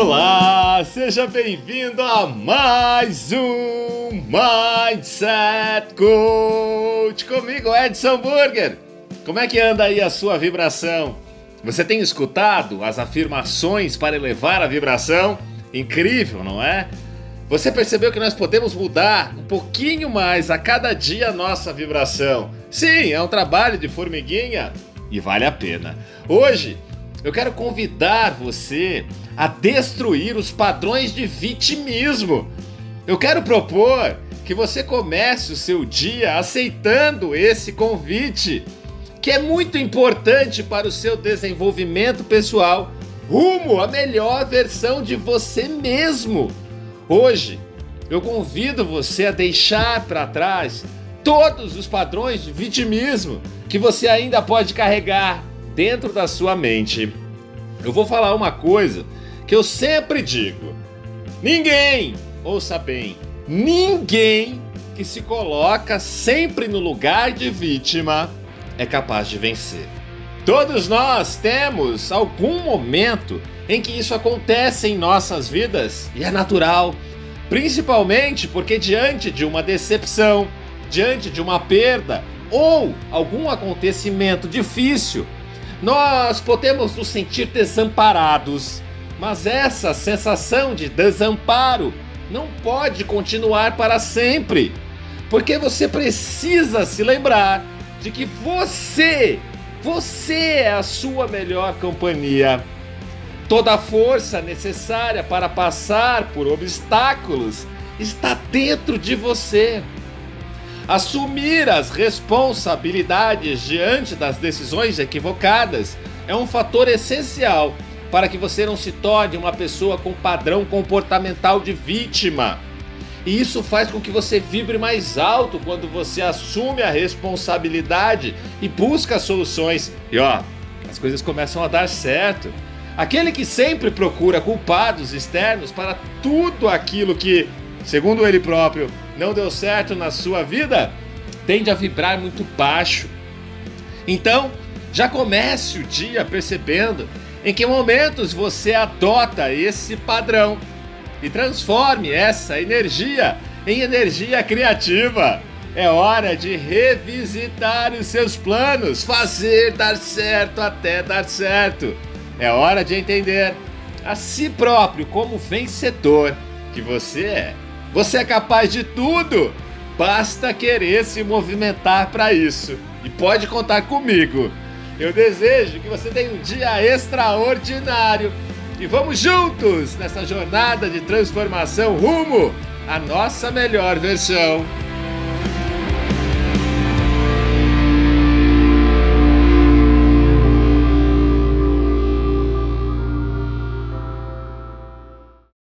Olá, seja bem-vindo a mais um Mindset Coach comigo, Edson Burger. Como é que anda aí a sua vibração? Você tem escutado as afirmações para elevar a vibração? Incrível, não é? Você percebeu que nós podemos mudar um pouquinho mais a cada dia a nossa vibração? Sim, é um trabalho de formiguinha e vale a pena. Hoje eu quero convidar você a destruir os padrões de vitimismo. Eu quero propor que você comece o seu dia aceitando esse convite, que é muito importante para o seu desenvolvimento pessoal, rumo à melhor versão de você mesmo. Hoje, eu convido você a deixar para trás todos os padrões de vitimismo que você ainda pode carregar dentro da sua mente. Eu vou falar uma coisa que eu sempre digo: ninguém, ouça bem, ninguém que se coloca sempre no lugar de vítima é capaz de vencer. Todos nós temos algum momento em que isso acontece em nossas vidas e é natural, principalmente porque diante de uma decepção, diante de uma perda ou algum acontecimento difícil, nós podemos nos sentir desamparados. Mas essa sensação de desamparo não pode continuar para sempre, porque você precisa se lembrar de que você você é a sua melhor companhia. Toda a força necessária para passar por obstáculos está dentro de você. Assumir as responsabilidades diante das decisões equivocadas é um fator essencial para que você não se torne uma pessoa com padrão comportamental de vítima. E isso faz com que você vibre mais alto quando você assume a responsabilidade e busca soluções. E ó, as coisas começam a dar certo. Aquele que sempre procura culpados externos para tudo aquilo que, segundo ele próprio, não deu certo na sua vida, tende a vibrar muito baixo. Então, já comece o dia percebendo em que momentos você adota esse padrão e transforme essa energia em energia criativa. É hora de revisitar os seus planos, fazer dar certo até dar certo. É hora de entender a si próprio como vencedor que você é. Você é capaz de tudo, basta querer se movimentar para isso. E pode contar comigo. Eu desejo que você tenha um dia extraordinário e vamos juntos nessa jornada de transformação rumo à nossa melhor versão.